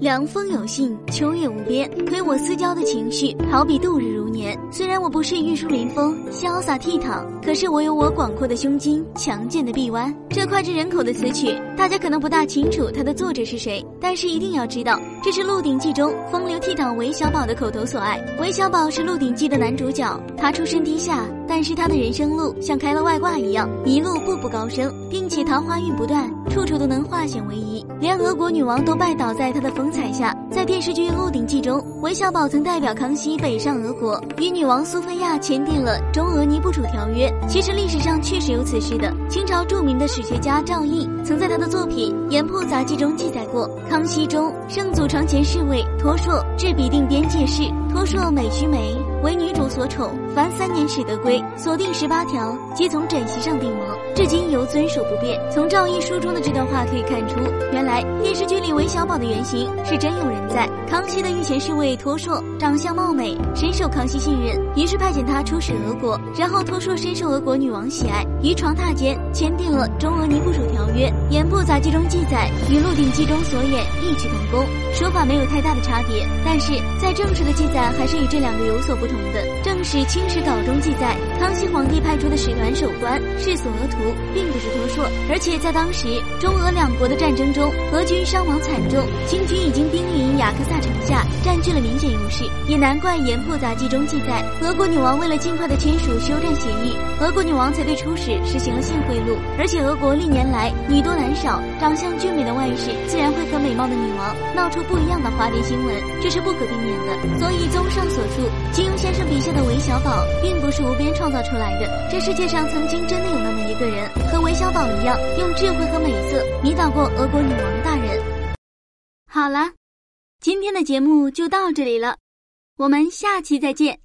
凉风有信，秋月无边，推我思娇的情绪，好比度日如年。虽然我不是玉树临风、潇洒倜傥，可是我有我广阔的胸襟、强健的臂弯。这脍炙人口的词曲，大家可能不大清楚它的作者是谁，但是一定要知道，这是《鹿鼎记》中风流倜傥韦小宝的口头所爱。韦小宝是《鹿鼎记》的男主角，他出身低下，但是他的人生路像开了外挂一样，一路步步高升，并且桃花运不断，处处都能化险为夷，连俄国女王都拜倒在他的风采下。在电视剧《鹿鼎记》中，韦小宝曾代表康熙北上俄国，与女王苏菲亚签订了中俄尼布楚条约。其实历史上确实有此事的，清朝著名的史学家赵翼曾在他的作品《盐铺杂记》中记载过：康熙中，圣祖床前侍卫托硕至彼定边界事，托硕美须眉，为女主所宠，凡三年始得归，锁定十八条，皆从枕席上定谋，至今犹遵守不变。从赵翼书中的这段话可以看出，原来电视剧里韦小宝的原型是真有人在。康熙的御前侍卫托硕长相貌美，深受康熙信任，于是派遣他出使俄国。然后托硕深受俄国女王喜爱，于床榻间签订了中俄尼布楚条约。《盐铺杂记》中记载，与《鹿鼎记》中所演异曲同工，说法没有太大的差别，但是在正史的记载还是与这两个有所不同的。正史《清史稿》中记载，康熙皇帝派出的使团守关是索额图，并不是托硕，而且在当时中俄两国的战争中，俄军伤亡惨重，清军已经兵临雅克萨城下，占据了明显优势，也难怪《盐铺杂记》中记载，俄国女王为了尽快的签署休战协议，俄国女王才对出使实行了性贿赂。而且俄国历年来女多男少，长相俊美的外室自然会和美貌的女王闹出不一样的花边新闻，这是不可避免的。所以综上所小宝并不是无边创造出来的，这世界上曾经真的有那么一个人，和韦小宝一样，用智慧和美色迷倒过俄国女王大人。好了。今天的节目就到这里了，我们下期再见。